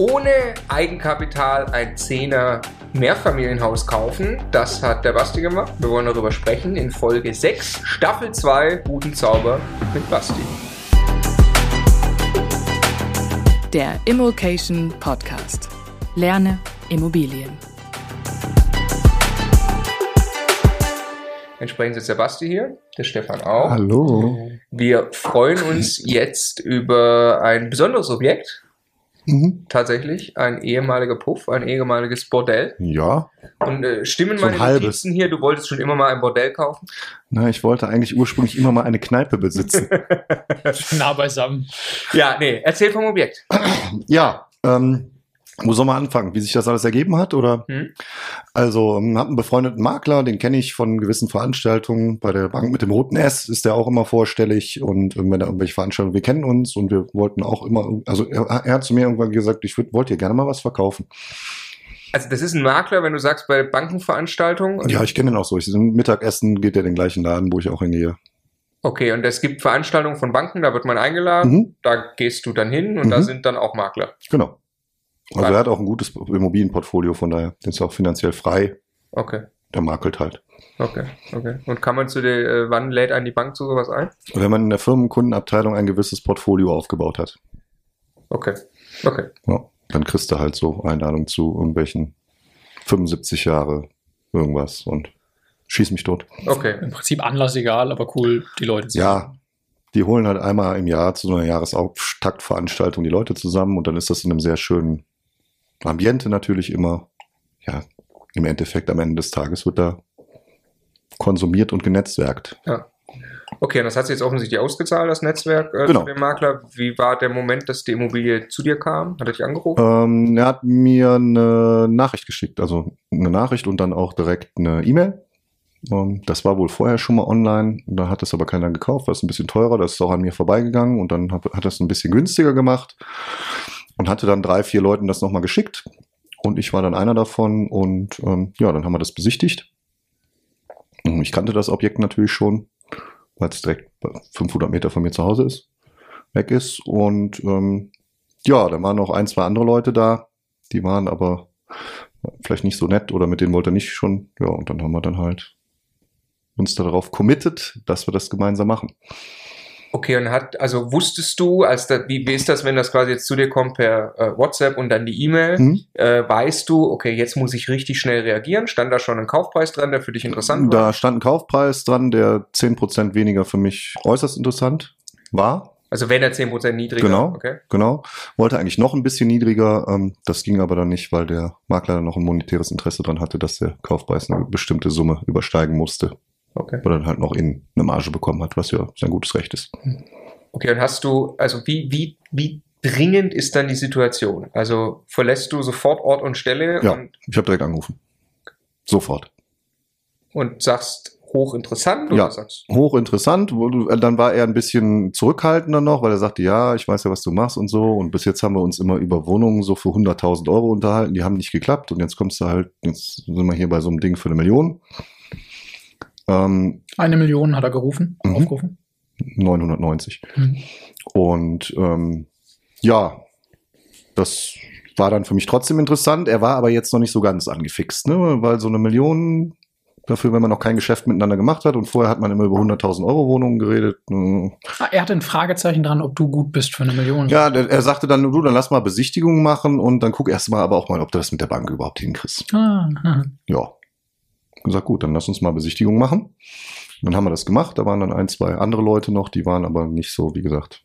ohne Eigenkapital ein Zehner Mehrfamilienhaus kaufen. Das hat der Basti gemacht. Wir wollen darüber sprechen in Folge 6, Staffel 2, Guten Zauber mit Basti. Der Immokation Podcast. Lerne Immobilien. Entsprechend sitzt der Basti hier, der Stefan auch. Hallo. Wir freuen uns jetzt über ein besonderes Objekt. Mhm. Tatsächlich ein ehemaliger Puff, ein ehemaliges Bordell. Ja, Und äh, stimmen So ein meine. Notizen hier, du wolltest schon immer mal ein Bordell kaufen? na, ich wollte eigentlich ursprünglich immer mal eine Kneipe besitzen. nah beisammen. Ja, nee, erzähl vom Objekt. ja, ähm, wo soll man anfangen? Wie sich das alles ergeben hat? Oder? Hm? Also, ähm, hab einen befreundeten Makler, den kenne ich von gewissen Veranstaltungen. Bei der Bank mit dem roten S ist der auch immer vorstellig und ähm, wenn er irgendwelche Veranstaltungen, wir kennen uns und wir wollten auch immer, also er, er hat zu mir irgendwann gesagt, ich würd, wollt ihr gerne mal was verkaufen. Also das ist ein Makler, wenn du sagst, bei Bankenveranstaltungen. Ja, ich kenne ihn auch so. Ich, zum Mittagessen geht er den gleichen Laden, wo ich auch hingehe. Okay, und es gibt Veranstaltungen von Banken, da wird man eingeladen, Mhm, da gehst du dann hin und da Mhm. sind dann auch Makler. genau. Also Weil- er hat auch ein gutes Immobilienportfolio, von daher ist auch finanziell frei. Okay, Der makelt halt. okay, okay. Und kann man zu der, äh, wann lädt einen die Bank zu sowas ein? Wenn man in der Firmenkundenabteilung ein gewisses Portfolio aufgebaut hat, Okay, okay. ja, dann kriegst du halt so Einladungen zu irgendwelchen 75 Jahre irgendwas und schieß mich tot. Okay. Im Prinzip Anlass egal, aber cool, die Leute zu Ja, die holen halt einmal im Jahr zu so einer Jahresauftakt-Veranstaltung die Leute zusammen und dann ist das in einem sehr schönen Ambiente natürlich immer. Ja, im Endeffekt am Ende des Tages wird da konsumiert und genetzwerkt. Okay, und das hat sich jetzt offensichtlich ausgezahlt, das Netzwerk äh, Genau. zu dem Makler. Wie war der Moment, dass die Immobilie zu dir kam? Hat er dich angerufen? Ähm, er hat mir eine Nachricht geschickt, also eine Nachricht und dann auch direkt eine E-Mail. Ähm, das war wohl vorher schon mal online, da hat es aber keiner gekauft, war es ein bisschen teurer, das ist auch an mir vorbeigegangen und dann hat, hat es ein bisschen günstiger gemacht und hatte dann drei, vier Leuten das nochmal geschickt und ich war dann einer davon und ähm, ja, dann haben wir das besichtigt. Ich kannte das Objekt natürlich schon, weil es direkt 500 Meter von mir zu Hause ist, weg ist und ähm, ja, da waren noch ein, zwei andere Leute da, die waren aber vielleicht nicht so nett oder mit denen wollte er nicht schon. Ja, und dann haben wir dann halt uns darauf committed, dass wir das gemeinsam machen. Okay, und hat, also wusstest du, als da, wie, wie ist das, wenn das quasi jetzt zu dir kommt per äh, WhatsApp und dann die E-Mail? Hm? Äh, weißt du, okay, jetzt muss ich richtig schnell reagieren? Stand da schon ein Kaufpreis dran, der für dich interessant war? Da stand ein Kaufpreis dran, der 10% weniger für mich äußerst interessant war. Also wenn er 10% niedriger, Genau. okay? Genau. Wollte eigentlich noch ein bisschen niedriger. Ähm, das ging aber dann nicht, weil der Makler dann noch ein monetäres Interesse dran hatte, dass der Kaufpreis eine bestimmte Summe übersteigen musste. Okay. Weil er dann halt noch in eine Marge bekommen hat, was ja sein gutes Recht ist. Okay, und hast du, also wie, wie, wie dringend ist dann die Situation? Also verlässt du sofort Ort und Stelle Ja. und, Ich habe direkt angerufen. Sofort. und sagst hochinteressant oder Ja. sagst hochinteressant. Äh, Dann war er ein bisschen zurückhaltender noch, weil er sagte, ja, ich weiß ja, was du machst und so. Und bis jetzt haben wir uns immer über Wohnungen so für 100.000 Euro unterhalten. Die haben nicht geklappt. Und jetzt kommst du halt, jetzt sind wir hier bei so einem Ding für eine Million. Ähm, Eine Million hat er gerufen, Mhm. aufgerufen. 990. Mhm. Und ähm, ja, das war dann für mich trotzdem interessant. Er war aber jetzt noch nicht so ganz angefixt, ne? weil so eine Million dafür, wenn man noch kein Geschäft miteinander gemacht hat und vorher hat man immer über 100.000 Euro Wohnungen geredet. äh, Ah, er hatte ein Fragezeichen dran, ob du gut bist für eine Million. Ja, er sagte dann, du, dann lass mal Besichtigungen machen und dann guck erst mal aber auch mal, ob du das mit der Bank überhaupt hinkriegst. Ah. Ja. Gesagt, gut, dann lass uns mal Besichtigungen machen. Dann haben wir das gemacht. Da waren dann ein, zwei andere Leute noch, die waren aber nicht so, wie gesagt.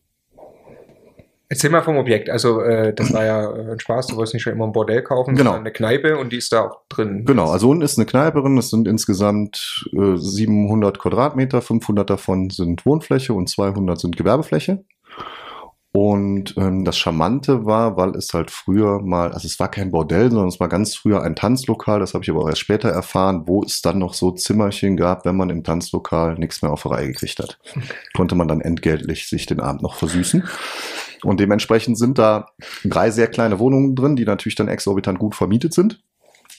Erzähl mal vom Objekt. Also, äh, das war ja ein Spaß. Du wolltest nicht schon immer ein Bordell kaufen, Genau. sondern eine Kneipe und die ist da auch drin. Genau, also unten ist eine Kneipe drin. Es sind insgesamt äh, 700 Quadratmeter. 500 davon sind Wohnfläche und 200 sind Gewerbefläche. Und ähm, das Charmante war, weil es halt früher mal, also es war kein Bordell, sondern es war ganz früher ein Tanzlokal, das habe ich aber auch erst später erfahren, wo es dann noch so Zimmerchen gab, wenn man im Tanzlokal nichts mehr auf die Reihe gekriegt hat. Konnte man dann entgeltlich sich den Abend noch versüßen. Und dementsprechend sind da drei sehr kleine Wohnungen drin, die natürlich dann exorbitant gut vermietet sind,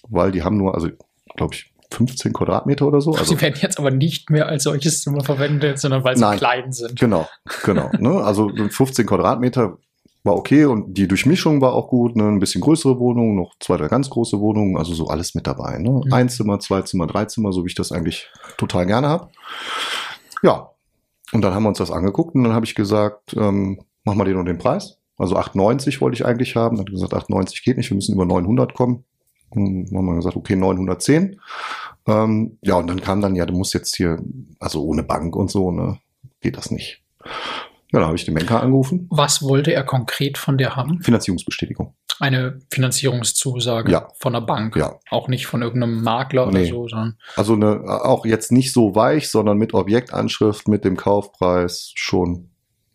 weil die haben nur, also glaube ich, 15 Quadratmeter oder so. Also Sie werden jetzt aber nicht mehr als solches Zimmer verwendet, sondern weil sie Nein. klein sind. Genau, genau. ne? Also 15 Quadratmeter war okay und die Durchmischung war auch gut, ne? ein bisschen größere Wohnungen, noch zwei, drei ganz große Wohnungen, also so alles mit dabei. Ne? Mhm. Ein Zimmer, zwei Zimmer, drei Zimmer, so wie ich das eigentlich total gerne habe. Ja, und dann haben wir uns das angeguckt und dann habe ich gesagt, ähm, mach mal den und den Preis. Also 8,90 wollte ich eigentlich haben. Dann hat gesagt, 8,90 geht nicht, wir müssen über 900 kommen. Dann haben wir gesagt, okay, 910. Ähm, ja, und dann kam dann, ja, du musst jetzt hier, also ohne Bank und so, ne, geht das nicht. Ja, dann habe ich den Banker angerufen. Was wollte er konkret von dir haben? Finanzierungsbestätigung. Eine Finanzierungszusage Ja. von der Bank. Ja. Auch nicht von irgendeinem Makler Nee. oder so, sondern Also eine, auch jetzt nicht so weich, sondern mit Objektanschrift, mit dem Kaufpreis schon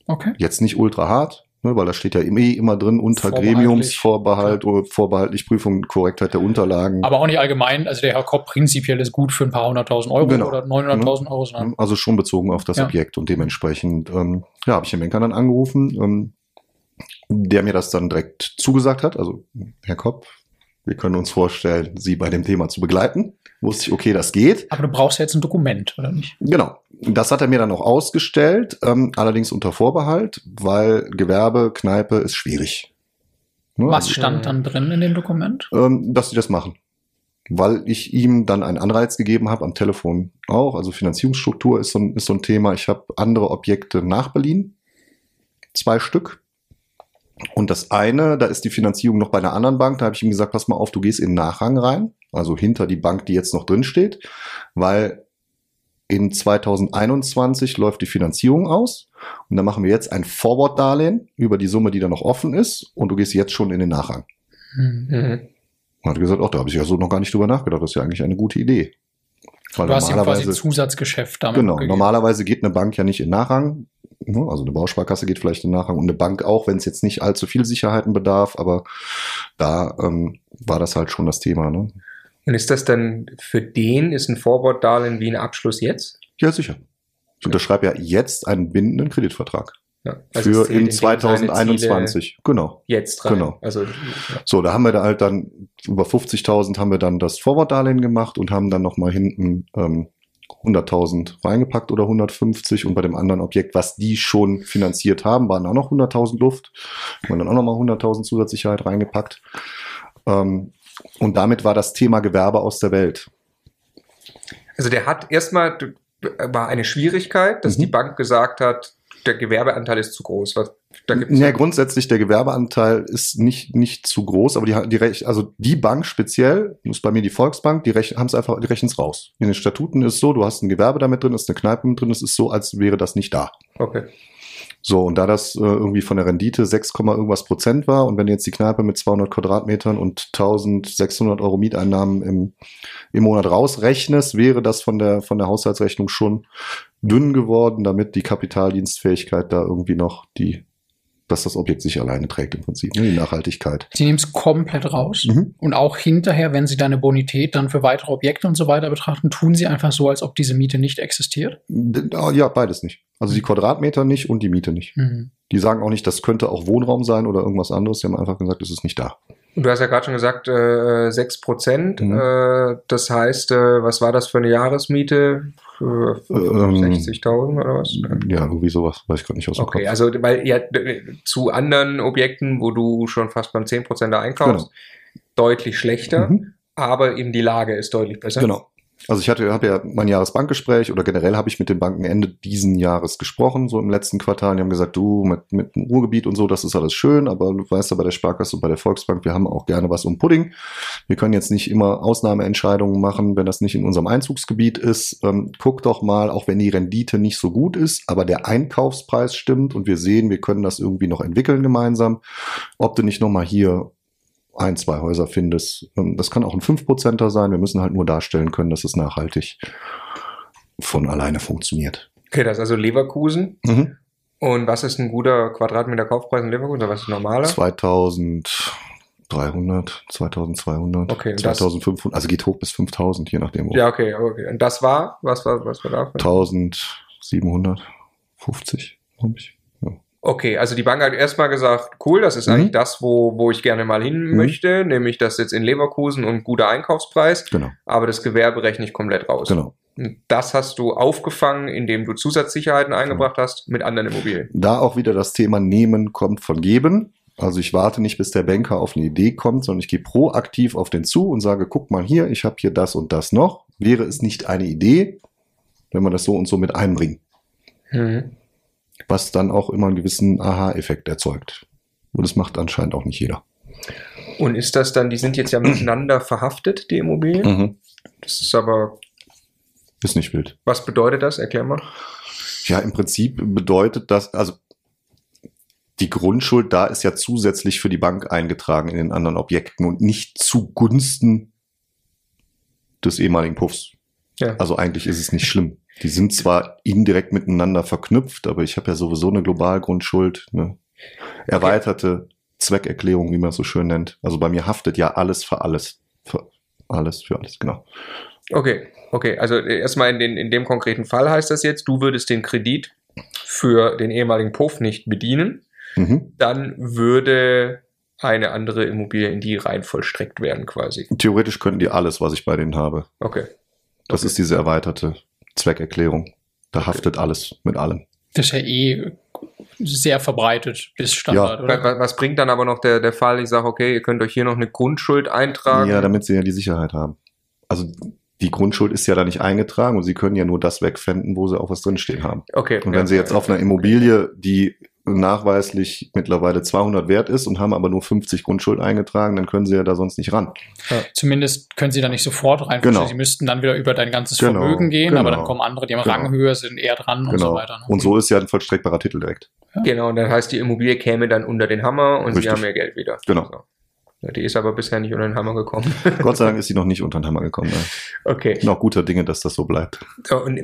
okay. jetzt nicht ultra hart, ne, weil da steht ja eh immer drin unter. Gremiumsvorbehalt oder vorbehaltlich Prüfung, Korrektheit der Unterlagen. Aber auch nicht allgemein, also der Herr Kopp prinzipiell ist gut für ein paar hunderttausend Euro Genau. oder 900.000 Euro, sondern Also schon bezogen auf das Ja. Objekt und dementsprechend, ähm, ja, habe ich den Banker dann angerufen, ähm, der mir das dann direkt zugesagt hat. Also, Herr Kopp, wir können uns vorstellen, Sie bei dem Thema zu begleiten. Wusste ich, okay, das geht. aber du brauchst ja jetzt ein Dokument, oder nicht? Genau. Das hat er mir dann auch ausgestellt, ähm, allerdings unter Vorbehalt, weil Gewerbe, Kneipe ist schwierig. Ne, Was also, stand dann drin in dem Dokument? ähm, dass sie das machen. Weil ich ihm dann einen Anreiz gegeben habe, am Telefon auch. Also Finanzierungsstruktur ist so ein, ist so ein Thema. Ich habe andere Objekte nach Berlin, zwei Stück. Und das eine, da ist die Finanzierung noch bei einer anderen Bank. Da habe ich ihm gesagt, pass mal auf, du gehst in den Nachrang rein, also hinter die Bank, die jetzt noch drin steht, weil in 2021 läuft die Finanzierung aus und dann machen wir jetzt ein Forward-Darlehen über die Summe, die da noch offen ist und du gehst jetzt schon in den Nachrang. Hm. Mhm. Und hat gesagt, ach, da habe ich ja so noch gar nicht drüber nachgedacht. Das ist ja eigentlich eine gute Idee. Weil Du hast ihm quasi Zusatzgeschäft damit genau, gegeben. normalerweise geht eine Bank ja nicht in Nachrang. ne? Also eine Bausparkasse geht vielleicht in Nachrang und eine Bank auch, wenn es jetzt nicht allzu viel Sicherheiten bedarf. Aber da ähm, war das halt schon das Thema. Ne? Und ist das dann für den, ist ein Forward-Darlehen wie ein Abschluss jetzt? Ja, sicher. Ich unterschreibe ja jetzt einen bindenden Kreditvertrag. Ja. Also für in dem seine 2021. Genau. Jetzt rein. Genau. Also, ja. So, da haben wir da halt dann über 50.000 haben wir dann das Forward-Darlehen gemacht und haben dann nochmal hinten ähm, 100.000 reingepackt oder 150 und bei dem anderen Objekt, was die schon finanziert haben, waren auch noch 100.000 Luft. Haben wir dann auch nochmal 100.000 Zusatzsicherheit reingepackt. Ähm, und damit war das Thema Gewerbe aus der Welt. also der hat erstmal, war eine Schwierigkeit, dass Mhm. die Bank gesagt hat, der Gewerbeanteil ist zu groß. Da gibt's Ja, grundsätzlich der Gewerbeanteil ist nicht, nicht zu groß, aber die, die also die Bank speziell, ist bei mir die Volksbank, die haben es einfach, die rechnen es raus. In den Statuten ist so, du hast ein Gewerbe damit drin, ist eine Kneipe mit drin, es ist so, als wäre das nicht da. Okay. So, und da das äh, irgendwie von der Rendite 6, Komma irgendwas Prozent war und wenn jetzt die Kneipe mit 200 Quadratmetern und 1600 Euro Mieteinnahmen im, im Monat rausrechnest, wäre das von der, von der Haushaltsrechnung schon dünn geworden, damit die Kapitaldienstfähigkeit da irgendwie noch die, dass das Objekt sich alleine trägt im Prinzip, ne, die Nachhaltigkeit. Sie nehmen es komplett raus. Mhm. Und auch hinterher, wenn Sie deine Bonität dann für weitere Objekte und so weiter betrachten, tun Sie einfach so, als ob diese Miete nicht existiert. Ah, Ja, beides nicht. Also die Quadratmeter nicht und die Miete nicht. Mhm. Die sagen auch nicht, das könnte auch Wohnraum sein oder irgendwas anderes. Die haben einfach gesagt, es ist nicht da. Du hast ja gerade schon gesagt, äh, 6 Prozent. Mhm. Äh, das heißt, äh, was war das für eine Jahresmiete? Ähm, 60.000 oder was? Ja, irgendwie sowas, weiß ich gerade nicht aus dem Okay, Kopf. also weil ja zu anderen Objekten, wo du schon fast beim 10% da einkaufst, deutlich schlechter, Mhm. aber eben die Lage ist deutlich besser. Genau. Also ich hatte, habe ja mein Jahresbankgespräch oder generell habe ich mit den Banken Ende diesen Jahres gesprochen, so im letzten Quartal. Die haben gesagt, du mit, mit dem Ruhrgebiet und so, das ist alles schön, aber du weißt ja bei der Sparkasse und bei der Volksbank, wir haben auch gerne was um Pudding. Wir können jetzt nicht immer Ausnahmeentscheidungen machen, wenn das nicht in unserem Einzugsgebiet ist. Ähm, guck doch mal, auch wenn die Rendite nicht so gut ist, aber der Einkaufspreis stimmt und wir sehen, wir können das irgendwie noch entwickeln gemeinsam, ob du nicht nochmal hier ein, zwei Häuser findest. Ähm, Das kann auch ein 5%er sein. Wir müssen halt nur darstellen können, dass es nachhaltig von alleine funktioniert. Okay, das ist also Leverkusen. Mhm. Und was ist ein guter Quadratmeter Kaufpreis in Leverkusen? Oder was ist normaler? 2300, 2200, Okay, und das- 2500, also geht hoch bis 5000, je nachdem. wo. Ja, okay, okay. Und das war, was war, was war da? 1750, glaube ich. Okay, also die Bank hat erstmal gesagt, cool, das ist Mhm. eigentlich das, wo, wo ich gerne mal hin Mhm. möchte, nämlich das jetzt in Leverkusen und guter Einkaufspreis, Genau, aber das Gewerbe rechne ich komplett raus. genau. Das hast du aufgefangen, indem du Zusatzsicherheiten eingebracht hast mit anderen Immobilien. Da auch wieder das Thema Nehmen kommt von Geben. Also ich warte nicht, bis der Banker auf eine Idee kommt, sondern ich gehe proaktiv auf den zu und sage, guck mal hier, ich habe hier das und das noch. Wäre es nicht eine Idee, wenn wir das so und so mit einbringen? Mhm. Was dann auch immer einen gewissen Aha-Effekt erzeugt. Und das macht anscheinend auch nicht jeder. Und ist das dann, die sind jetzt ja miteinander verhaftet, die Immobilien? Mhm. Das ist aber, Ist nicht wild. was bedeutet das? Erklär mal. Ja, im Prinzip bedeutet das, also die Grundschuld da ist ja zusätzlich für die Bank eingetragen in den anderen Objekten und nicht zugunsten des ehemaligen Puffs. Ja. Also eigentlich ist es nicht schlimm. Die sind zwar indirekt miteinander verknüpft, aber ich habe ja sowieso eine Globalgrundschuld, eine erweiterte Zweckerklärung, wie man es so schön nennt. Also bei mir haftet ja alles für alles. Für alles, für alles, genau. Okay, okay. Also äh, erstmal in, den, in dem konkreten Fall heißt das jetzt, du würdest den Kredit für den ehemaligen Puff nicht bedienen. Mhm. Dann würde eine andere Immobilie in die rein vollstreckt werden quasi. Theoretisch könnten die alles, was ich bei denen habe. Okay. Das Okay. ist diese erweiterte Zweckerklärung. Da haftet alles mit allem. Das ist ja eh sehr verbreitet bis Standard, Ja. Oder? wa- Was bringt dann aber noch der, der Fall, ich sage, okay, ihr könnt euch hier noch eine Grundschuld eintragen. Ja, damit sie ja die Sicherheit haben. Also die Grundschuld ist ja da nicht eingetragen und sie können ja nur das wegfänden, wo sie auch was drinstehen haben. okay. Und ja. wenn sie jetzt auf einer Immobilie, die nachweislich mittlerweile 200 wert ist und haben aber nur 50 Grundschuld eingetragen, dann können sie ja da sonst nicht ran. Zumindest können sie da nicht sofort rein. Genau. Sie müssten dann wieder über dein ganzes Genau, Vermögen gehen, aber genau. dann kommen andere, die haben Genau. Ranghöhe, sind eher dran und so Genau. weiter. ne? Und so ist ja ein vollstreckbarer Titel direkt. Genau, und dann heißt die Immobilie käme dann unter den Hammer und sie Richtig. haben ihr Geld wieder. Genau. So. Ja, die ist aber bisher nicht unter den Hammer gekommen. Gott sei Dank ist sie noch nicht unter den Hammer gekommen. Ne? okay. Auch guter Dinge, dass das so bleibt. Und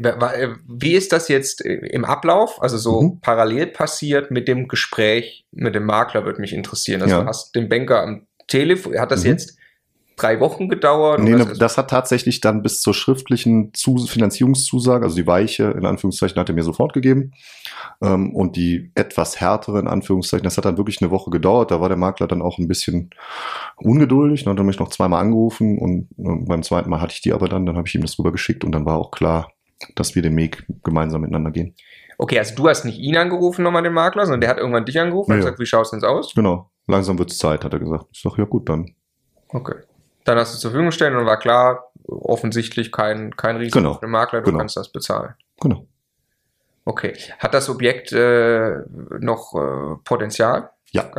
wie ist das jetzt äh, im Ablauf, also so Mhm. parallel passiert mit dem Gespräch mit dem Makler, würde mich interessieren. Also Ja. du hast den Banker am Telefon, hat das Mhm. jetzt drei Wochen gedauert? Nee, ne, das hat tatsächlich dann bis zur schriftlichen Zu Finanzierungszusage, also die weiche, in Anführungszeichen, hat er mir sofort gegeben. Ähm, und die etwas härtere, in Anführungszeichen, das hat dann wirklich eine Woche gedauert. Da war der Makler dann auch ein bisschen ungeduldig. Dann hat er mich noch zweimal angerufen und äh, beim zweiten Mal hatte ich die aber dann, dann habe ich ihm das rüber geschickt und dann war auch klar, dass wir den Weg gemeinsam miteinander gehen. okay, also du hast nicht ihn angerufen, nochmal den Makler, sondern der hat irgendwann dich angerufen und Ja, gesagt, wie schaut's denn aus? Genau. Langsam wird's Zeit, hat er gesagt. Ich sag, ja gut, dann. Okay. Dann hast du zur Verfügung gestellt und war klar, offensichtlich kein, kein Risiko Genau. für den Makler, du Genau. kannst das bezahlen. Genau. Okay. Hat das Objekt äh, noch äh, Potenzial? Ja.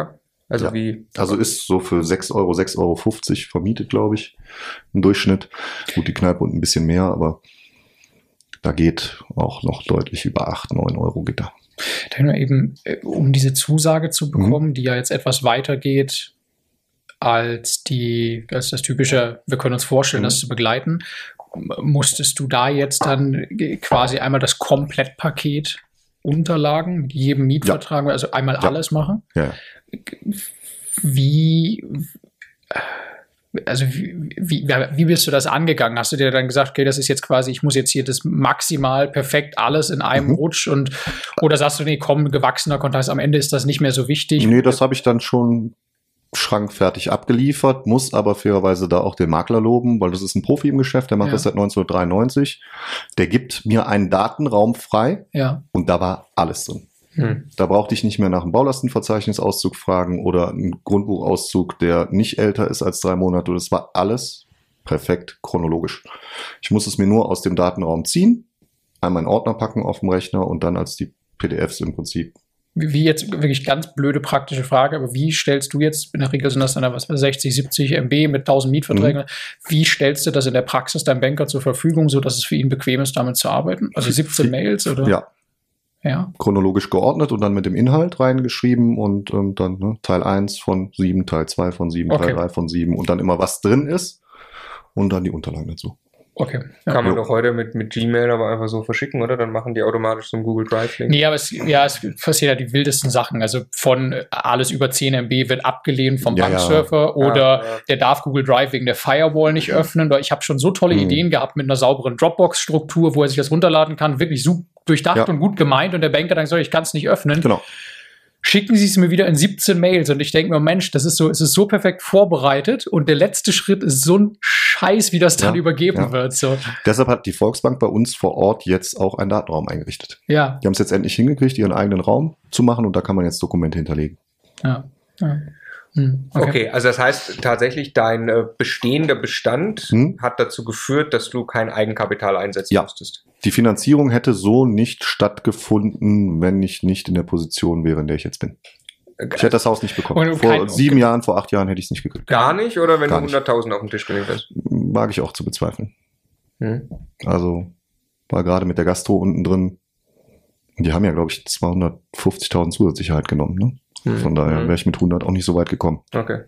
Also Ja. wie? Also ist so für 6 Euro, 6,50 Euro vermietet, glaube ich, im Durchschnitt. Gut, die Kneipe und ein bisschen mehr, aber da geht auch noch deutlich über 8, 9 Euro geht da. Dann nur eben, äh, um diese Zusage Mhm. zu bekommen, die ja jetzt etwas weiter geht als die, als das typische, wir können uns vorstellen, Mhm. das zu begleiten, musstest du da jetzt dann quasi einmal das Komplettpaket Unterlagen mit jedem Mietvertrag, also einmal Ja. alles machen? Ja. Wie, also wie, wie, wie bist du das angegangen? Hast du dir dann gesagt, okay, das ist jetzt quasi, ich muss jetzt hier das maximal perfekt alles in einem Mhm. Rutsch und oder sagst du, nee, komm, gewachsener Kontakt, am Ende ist das nicht mehr so wichtig? Nee, das habe ich dann schon schrankfertig abgeliefert, muss aber fairerweise da auch den Makler loben, weil das ist ein Profi im Geschäft, der macht Ja. das seit 1993. Der gibt mir einen Datenraum frei Ja, und da war alles drin. Hm. Da brauchte ich nicht mehr nach einem Baulastenverzeichnisauszug fragen oder einen Grundbuchauszug, der nicht älter ist als drei Monate. Das war alles perfekt chronologisch. Ich muss es mir nur aus dem Datenraum ziehen, einmal in Ordner packen auf dem Rechner und dann als die PDFs im Prinzip. Wie jetzt wirklich ganz blöde praktische Frage, aber wie stellst du jetzt, in der Regel sind das dann was weiß ich, 60, 70 MB mit 1000 Mietverträgen, wie stellst du das in der Praxis deinem Banker zur Verfügung, so dass es für ihn bequem ist, damit zu arbeiten? Also 17 Mails oder? Ja, Ja. chronologisch geordnet und dann mit dem Inhalt reingeschrieben und ähm, dann ne, Teil 1 von 7, Teil 2 von 7, Okay. Teil 3 von 7 und dann immer was drin ist und dann die Unterlagen dazu. Okay. Ja. Kann man doch heute mit, mit Gmail aber einfach so verschicken, oder? Dann machen die automatisch so einen Google Drive-Link. Nee, aber es, ja, es passiert ja die wildesten Sachen. Also von äh, alles über 10 MB wird abgelehnt vom Ja, ja. Banksurfer oder Ja, ja. der darf Google Drive wegen der Firewall nicht öffnen. Weil Ich habe schon so tolle Mhm. Ideen gehabt mit einer sauberen Dropbox-Struktur, wo er sich das runterladen kann. Wirklich so durchdacht Ja. und gut gemeint. Und der Banker dann sagt, ich kann es nicht öffnen. Genau. Schicken Sie es mir wieder in 17 Mails. Und ich denke mir, Mensch, das ist so, es ist so perfekt vorbereitet. Und der letzte Schritt ist so ein Scheiß, wie das dann Ja, übergeben ja. wird. So, Deshalb hat die Volksbank bei uns vor Ort jetzt auch einen Datenraum eingerichtet. ja, Die haben es jetzt endlich hingekriegt, ihren eigenen Raum zu machen und da kann man jetzt Dokumente hinterlegen. ja. Ja. Hm, Okay. also das heißt tatsächlich, dein äh, bestehender Bestand Hm. hat dazu geführt, dass du kein Eigenkapital einsetzen Ja. musstest. Die Finanzierung hätte so nicht stattgefunden, wenn ich nicht in der Position wäre, in der ich jetzt bin. Ich hätte das Haus nicht bekommen. Vor kein- sieben Jahren, vor acht Jahren hätte ich es nicht gekriegt. Gar nicht, oder wenn Gar du nicht. 100.000 auf den Tisch gelegt hast? Mag ich auch zu bezweifeln. Hm. Also war gerade mit der Gastro unten drin. Die haben ja, glaube ich, 250.000 Zusatzsicherheit genommen. Ne? Von daher Hm. wäre ich mit 100 auch nicht so weit gekommen. Okay.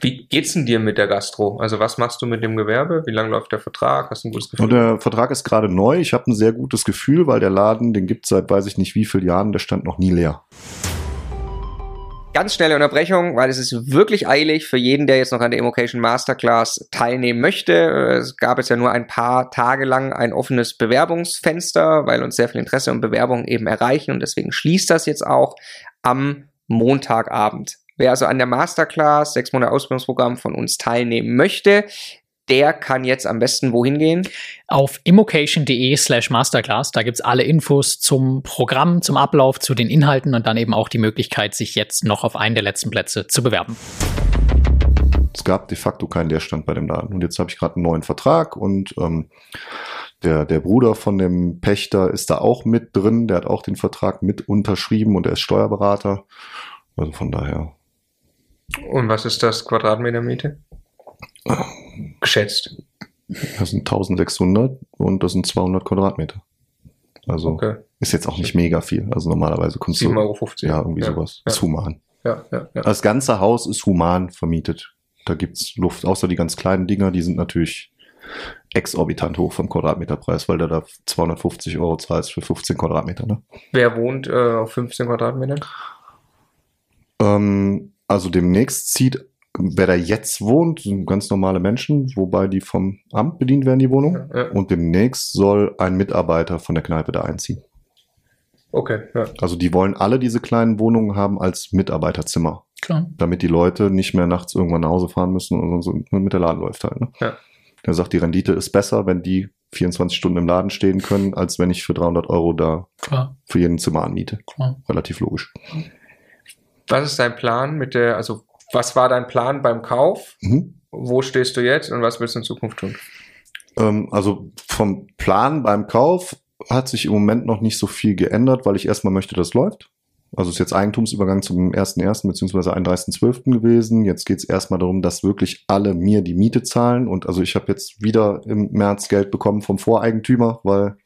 Wie geht's denn dir mit der Gastro? Also was machst du mit dem Gewerbe? Wie lange läuft der Vertrag? Hast du ein gutes Gefühl? Und der Vertrag ist gerade neu. Ich habe ein sehr gutes Gefühl, weil der Laden, den gibt es seit weiß ich nicht wie vielen Jahren, der stand noch nie leer. Ganz schnelle Unterbrechung, weil es ist wirklich eilig für jeden, der jetzt noch an der Immocation Masterclass teilnehmen möchte. Es gab jetzt ja nur ein paar Tage lang ein offenes Bewerbungsfenster, weil uns sehr viel Interesse und Bewerbungen eben erreichen und deswegen schließt das jetzt auch am Montagabend. Wer also an der Masterclass, sechs Monate Ausbildungsprogramm von uns teilnehmen möchte, der kann jetzt am besten wohin gehen? Auf immocation.de slash masterclass, da gibt's alle Infos zum Programm, zum Ablauf, zu den Inhalten und dann eben auch die Möglichkeit, sich jetzt noch auf einen der letzten Plätze zu bewerben. Es gab de facto keinen Leerstand bei dem Laden. Und jetzt habe ich gerade einen neuen Vertrag und ähm, der, der Bruder von dem Pächter ist da auch mit drin. Der hat auch den Vertrag mit unterschrieben und er ist Steuerberater. Also von daher. Und was ist das Quadratmeter Miete? Geschätzt. Das sind 1600 und das sind 200 Quadratmeter. Also Okay. ist jetzt auch nicht mega viel. Also normalerweise kommst 7,50 du. Euro. Ja, irgendwie sowas. Ja. Ist human. Ja, ja, ja. Das ganze Haus ist human vermietet. Da gibt's Luft, außer die ganz kleinen Dinger, die sind natürlich exorbitant hoch vom Quadratmeterpreis, weil du da 250 Euro zahlst für 15 Quadratmeter. Ne? Wer wohnt äh, auf 15 Quadratmetern? Ähm, also demnächst zieht, wer da jetzt wohnt, sind ganz normale Menschen, wobei die vom Amt bedient werden, die Wohnung. Ja, ja. Und demnächst soll ein Mitarbeiter von der Kneipe da einziehen. Okay, ja. Also die wollen alle diese kleinen Wohnungen haben als Mitarbeiterzimmer, Klar. damit die Leute nicht mehr nachts irgendwann nach Hause fahren müssen und so mit der Laden läuft halt. Ne? Ja. Er sagt, die Rendite ist besser, wenn die 24 Stunden im Laden stehen können, als wenn ich für 300 Euro da Klar, für jeden Zimmer anmiete. klar. Relativ logisch. Was ist dein Plan mit der, also was war dein Plan beim Kauf? Mhm. Wo stehst du jetzt und was willst du in Zukunft tun? Ähm, also vom Plan beim Kauf hat sich im Moment noch nicht so viel geändert, weil ich erstmal möchte, dass es läuft. Also ist jetzt Eigentumsübergang zum 1.1. bzw. 31.12. gewesen. Jetzt geht es erstmal darum, dass wirklich alle mir die Miete zahlen. Und also ich habe jetzt wieder im März Geld bekommen vom Voreigentümer, weil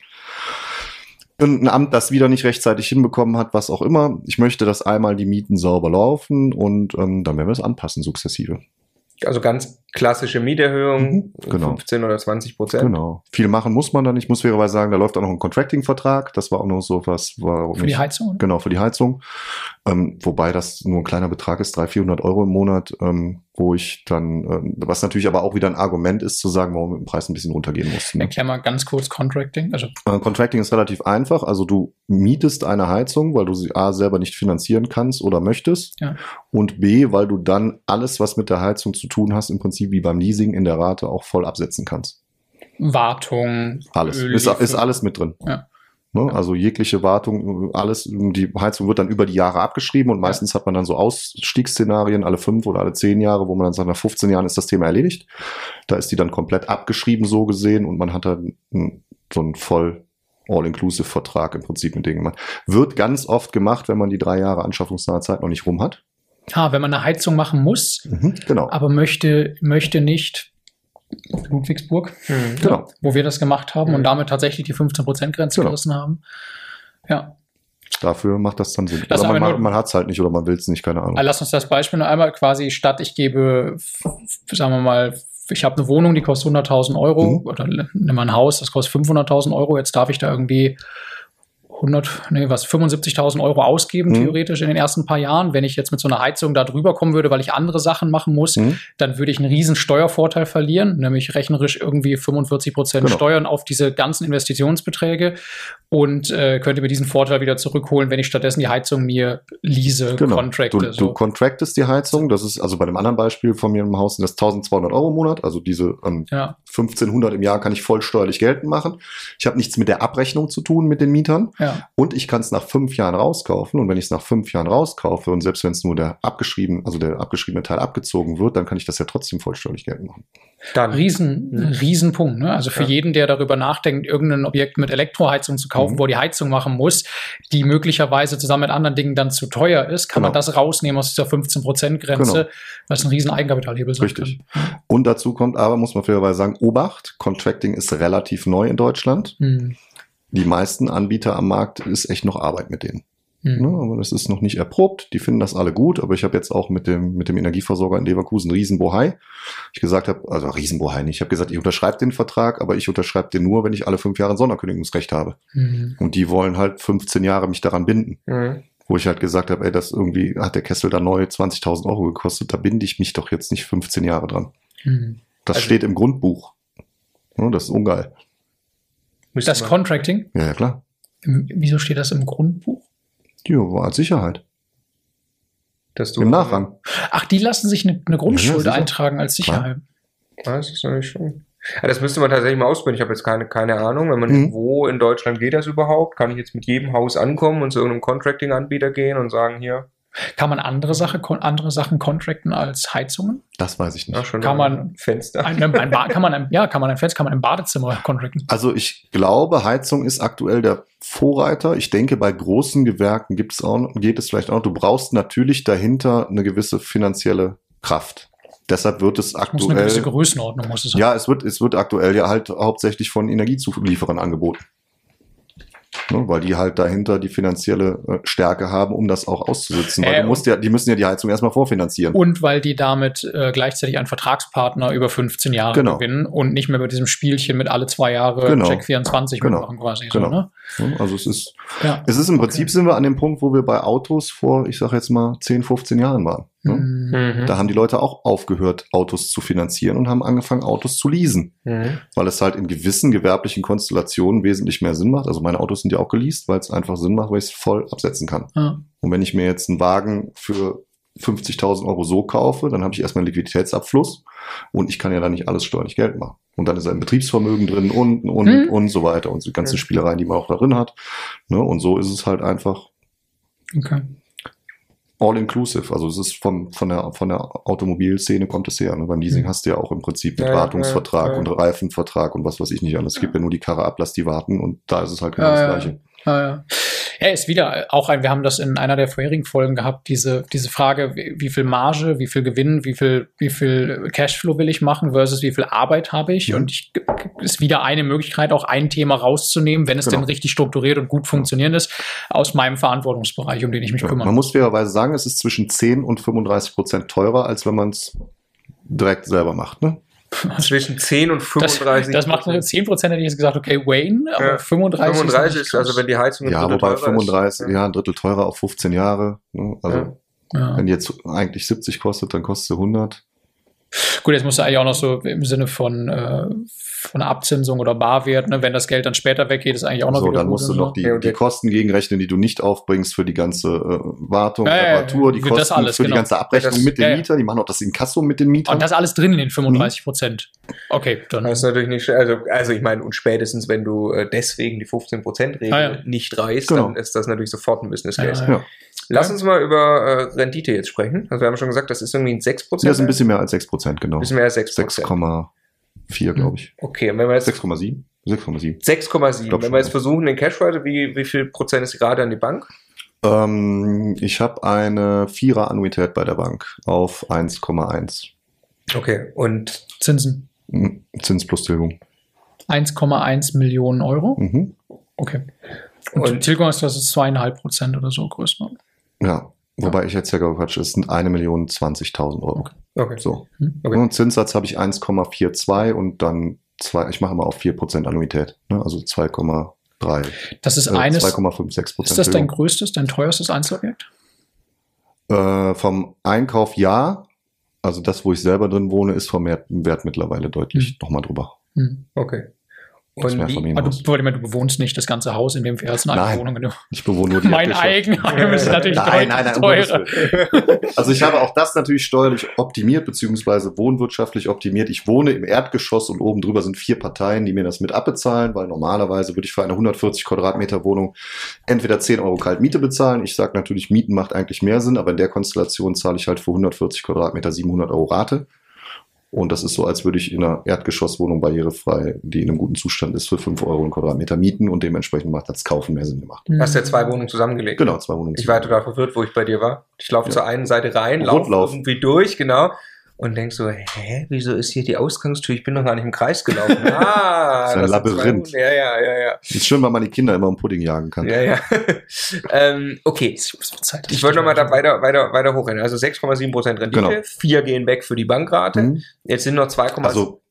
irgendein Amt das wieder nicht rechtzeitig hinbekommen hat, was auch immer. Ich möchte, dass einmal die Mieten sauber laufen und ähm, dann werden wir es anpassen, sukzessive. Also ganz klassische Mieterhöhung, Mhm, genau. 15 oder 20 Prozent. Genau. Viel machen muss man dann. Ich muss fairerweise sagen, da läuft auch noch ein Contracting-Vertrag. Das war auch noch so was, warum Für die ich- Heizung? oder? Genau, für die Heizung. Ähm, wobei das nur ein kleiner Betrag ist, 300, 400 Euro im Monat, ähm, wo ich dann, ähm, was natürlich aber auch wieder ein Argument ist, zu sagen, warum wir mit dem Preis ein bisschen runtergehen mussten. Ne? Erklär mal ganz kurz Contracting. Also, Äh, Contracting ist relativ einfach. Also du mietest eine Heizung, weil du sie A selber nicht finanzieren kannst oder möchtest. Ja. Und B, weil du dann alles, was mit der Heizung zu tun hast, im Prinzip wie beim Leasing in der Rate auch voll absetzen kannst. Wartung, Alles. Ist, ist alles mit drin. Ja. Ne? Also jegliche Wartung, alles, die Heizung wird dann über die Jahre abgeschrieben und meistens hat man dann so Ausstiegsszenarien alle fünf oder alle zehn Jahre, wo man dann sagt, nach 15 Jahren ist das Thema erledigt. Da ist die dann komplett abgeschrieben so gesehen und man hat dann so einen voll All-Inclusive-Vertrag im Prinzip mit Dingen gemacht. Wird ganz oft gemacht, wenn man die drei Jahre anschaffungsnahe Zeit noch nicht rum hat. Ah, wenn man eine Heizung machen muss, Mhm, genau. aber möchte, möchte nicht Ludwigsburg, Mhm. Genau. wo wir das gemacht haben Mhm. und damit tatsächlich die 15%-Grenze Genau. gerissen haben. Ja. Dafür macht das dann Sinn. Das oder aber man, man hat es halt nicht oder man will es nicht, keine Ahnung. Lass uns das Beispiel noch einmal quasi statt, ich gebe, sagen wir mal, ich habe eine Wohnung, die kostet 100.000 Euro Mhm. oder nimm mal ein Haus, das kostet 500.000 Euro. Jetzt darf ich da irgendwie 100, nee, was, 75.000 Euro ausgeben, Mhm. theoretisch in den ersten paar Jahren. Wenn ich jetzt mit so einer Heizung da drüber kommen würde, weil ich andere Sachen machen muss, Mhm. dann würde ich einen riesen Steuervorteil verlieren, nämlich rechnerisch irgendwie 45 Prozent Genau. Steuern auf diese ganzen Investitionsbeträge und äh, könnte mir diesen Vorteil wieder zurückholen, wenn ich stattdessen die Heizung mir lease, Genau. contracte. Du, so. du contractest die Heizung, das ist also bei dem anderen Beispiel von mir im Haus sind das 1200 Euro im Monat, also diese ähm, ja, 1500 im Jahr kann ich voll steuerlich geltend machen. Ich habe nichts mit der Abrechnung zu tun mit den Mietern. ja. Ja. Und ich kann es nach fünf Jahren rauskaufen. Und wenn ich es nach fünf Jahren rauskaufe und selbst wenn es nur der abgeschrieben, also der abgeschriebene Teil abgezogen wird, dann kann ich das ja trotzdem vollständig geltend machen. Dann. Riesen, Mhm. Riesenpunkt. Ne? Also für Ja. jeden, der darüber nachdenkt, irgendein Objekt mit Elektroheizung zu kaufen, Mhm. wo er die Heizung machen muss, die möglicherweise zusammen mit anderen Dingen dann zu teuer ist, kann man Genau. das rausnehmen aus dieser 15%-Grenze, Genau. was ein riesen Eigenkapitalhebel sein Richtig. kann. Und dazu kommt aber, muss man fairerweise sagen, Obacht, Contracting ist relativ neu in Deutschland. Hm. Die meisten Anbieter am Markt ist echt noch Arbeit mit denen. Hm. Ne? Aber das ist noch nicht erprobt. Die finden das alle gut. Aber ich habe jetzt auch mit dem, mit dem Energieversorger in Leverkusen Riesenbohai. Ich gesagt habe, also Riesenbohai nicht. Ich habe gesagt, ich unterschreibe den Vertrag, aber ich unterschreibe den nur, wenn ich alle fünf Jahre ein Sonderkündigungsrecht habe. Hm. Und die wollen halt 15 Jahre mich daran binden. Mhm. Wo ich halt gesagt habe, ey, das irgendwie hat der Kessel da neu 20.000 Euro gekostet. Da binde ich mich doch jetzt nicht 15 Jahre dran. Hm. Das Also- steht im Grundbuch. Ja, das ist ungeil. Müsste Das man- Contracting, Ja, ja, klar. im- wieso steht das im Grundbuch? Ja, war als Sicherheit. dass du Im Nachrang. Ach, die lassen sich eine, eine Grundschuld sicher. eintragen als Sicherheit. Ja, das ist natürlich schon. Ja, das müsste man tatsächlich mal ausprobieren. Ich habe jetzt keine, keine Ahnung. Wenn man, Mhm. wo in Deutschland geht das überhaupt? Kann ich jetzt mit jedem Haus ankommen und zu irgendeinem Contracting-Anbieter gehen und sagen, hier, Kann man andere, Sache, andere Sachen contracten als Heizungen? Das weiß ich nicht. schon Kann ein man- Fenster. Ein, ein ba kann man ein, ja, kann man ein Fenster, kann man ein Badezimmer contracten? Also ich glaube, Heizung ist aktuell der Vorreiter. Ich denke, bei großen Gewerken gibt es auch, geht es vielleicht auch. Du brauchst natürlich dahinter eine gewisse finanzielle Kraft. Deshalb wird es Muss eine gewisse aktuell, Größenordnung muss es haben. ja, es wird, es wird aktuell ja halt hauptsächlich von Energiezulieferern angeboten. Ne, weil die halt dahinter die finanzielle äh, Stärke haben, um das auch auszusitzen. Weil Äh, du musst ja, die müssen ja die Heizung erstmal vorfinanzieren. Und weil die damit äh, gleichzeitig einen Vertragspartner über 15 Jahre Genau. gewinnen und nicht mehr mit diesem Spielchen mit alle zwei Jahre Genau. Check 24 Genau. mitmachen quasi. Genau. So, ne? Also es ist, ja. es ist im Prinzip sind wir an dem Punkt, wo wir bei Autos vor, ich sage jetzt mal, 10, 15 Jahren waren. Ne? Mhm. Da haben die Leute auch aufgehört, Autos zu finanzieren und haben angefangen, Autos zu leasen, Mhm. weil es halt in gewissen gewerblichen Konstellationen wesentlich mehr Sinn macht. Also meine Autos sind ja auch geleast, weil es einfach Sinn macht, weil ich es voll absetzen kann. Ja. Und wenn ich mir jetzt einen Wagen für 50.000 Euro so kaufe, dann habe ich erstmal einen Liquiditätsabfluss und ich kann ja dann nicht alles steuerlich Geld machen. Und dann ist ein Betriebsvermögen drin und, und, Mhm. und so weiter und die ganzen Mhm. Spielereien, die man auch da drin hat. Ne? Und so ist es halt einfach Okay. All inclusive. Also es ist von, von der, von der Automobilszene kommt es her. Ne? Beim Leasing Mhm. hast du ja auch im Prinzip einen Ja, Wartungsvertrag ja, ja. und Reifenvertrag und was weiß ich nicht alles. Es gibt ja nur die Karre ab, lass die warten und da ist es halt genau das. Gleiche. Ja, ja. Ja, ist wieder auch ein, wir haben das in einer der vorherigen Folgen gehabt, diese, diese Frage, wie, wie viel Marge, wie viel Gewinn, wie viel, wie viel Cashflow will ich machen versus wie viel Arbeit habe ich. Mhm. Und ich, ist wieder eine Möglichkeit, auch ein Thema rauszunehmen, wenn es Genau. denn richtig strukturiert und gut funktionierend ist, aus meinem Verantwortungsbereich, um den ich mich Ja, kümmern man muss fairerweise sagen, es ist zwischen 10 und 35 Prozent teurer, als wenn man es direkt selber macht. Ne? Zwischen 10 und Das, 35. das macht nur 10 Prozent, hätte ich jetzt gesagt, okay, Wayne, aber Ja. 35, 35 ist ist, also wenn die Heizung ein Ja, Drittel wobei teurer ist. 35, ja. ein Drittel teurer auf 15 Jahre. Ne? Also Ja. ja. wenn die jetzt eigentlich 70 kostet, dann kostet sie 100. Gut, jetzt musst du eigentlich auch noch so im Sinne von, äh, von Abzinsung oder Barwert, ne? wenn das Geld dann später weggeht, ist eigentlich auch noch So, dann musst du noch so. die, die Kosten gegenrechnen, die du nicht aufbringst für die ganze äh, Wartung, Ja, Reparatur, die für Kosten alles, für die genau. ganze Abrechnung Das- mit den ja. Mietern. Die machen auch das Inkasso mit den Mietern. Und das alles drin in den 35 Prozent. Okay, dann. Das ist natürlich nicht, also, also ich meine, und spätestens, wenn du äh, deswegen die 15%-Regel Ah, ja. nicht reißt, Genau. dann ist das natürlich sofort ein Business Ja, Case. ja. Lass uns mal über äh, Rendite jetzt sprechen. Also wir haben schon gesagt, das ist irgendwie ein 6%. Das ist ein bisschen mehr als 6 Prozent, genau. bisschen mehr als 6%. 6,4, glaube ich. Okay, und wenn wir jetzt 6,7? 6,7. 6,7, Glaub wenn wir jetzt versuchen, den Cash also wie, wie viel Prozent ist gerade an die Bank? Ähm, ich habe eine Vierer-Annuität bei der Bank auf 1,1. Okay, und Zinsen. Mhm. Zins plus Tilgung. 1,1 Millionen Euro. Mhm. Okay. Und, Und- Tilgung ist das ist zweieinhalb Prozent oder so Größenordnung. Ja. Wobei ich jetzt ja Quatsch, es sind 1.020.000 Euro. okay. So. Hm. Okay. Und Zinssatz habe ich 1,42 und dann zwei, ich mache mal auf 4% Annuität. Ne? Also 2,3. Das ist Äh, eines. 2,56 Prozent. Ist das dein größtes, dein teuerstes Einzelobjekt? Äh, vom Einkauf ja. Also das, wo ich selber drin wohne, ist vom Wert, mittlerweile deutlich Hm. nochmal drüber. Hm. Okay. Und wie, Aber Mehrfamilienhaus. du, du bewohnst nicht das ganze Haus, in dem wir jetzt eine. Wohnung. Ich bewohne nur die Mein Eigenheim ist natürlich Nein, nein, nein, teurer. Also ich habe auch das natürlich steuerlich optimiert, beziehungsweise wohnwirtschaftlich optimiert. Ich wohne im Erdgeschoss und oben drüber sind vier Parteien, die mir das mit abbezahlen, weil normalerweise würde ich für eine 140 Quadratmeter Wohnung entweder 10 Euro Kaltmiete bezahlen. Ich sage natürlich, Mieten macht eigentlich mehr Sinn, aber in der Konstellation zahle ich halt für 140 Quadratmeter 700 Euro Rate. Und das ist so, als würde ich in einer Erdgeschosswohnung barrierefrei, die in einem guten Zustand ist, für 5 Euro einen Quadratmeter mieten und dementsprechend macht das Kaufen mehr Sinn gemacht. hast ja zwei Wohnungen zusammengelegt. Genau, zwei Wohnungen. Ich war total verwirrt, wo ich bei dir war. Ich laufe Ja. zur einen Seite rein, laufe irgendwie durch, genau. Und denk so, hä, wieso ist hier die Ausgangstür? Ich bin noch gar nicht im Kreis gelaufen. Ah, Das ist ein zwei Labyrinth. Wohnungen. Ja, ja, ja, ja. ist schön, weil man die Kinder immer um Pudding jagen kann. Ja, ja. ähm, okay. Wird Zeit, Ich wollte nochmal da weiter, weiter, weiter hochrennen. Also 6,7% Rendite, Genau. 4 gehen weg für die Bankrate. Mhm. Jetzt sind noch 2,7 Also,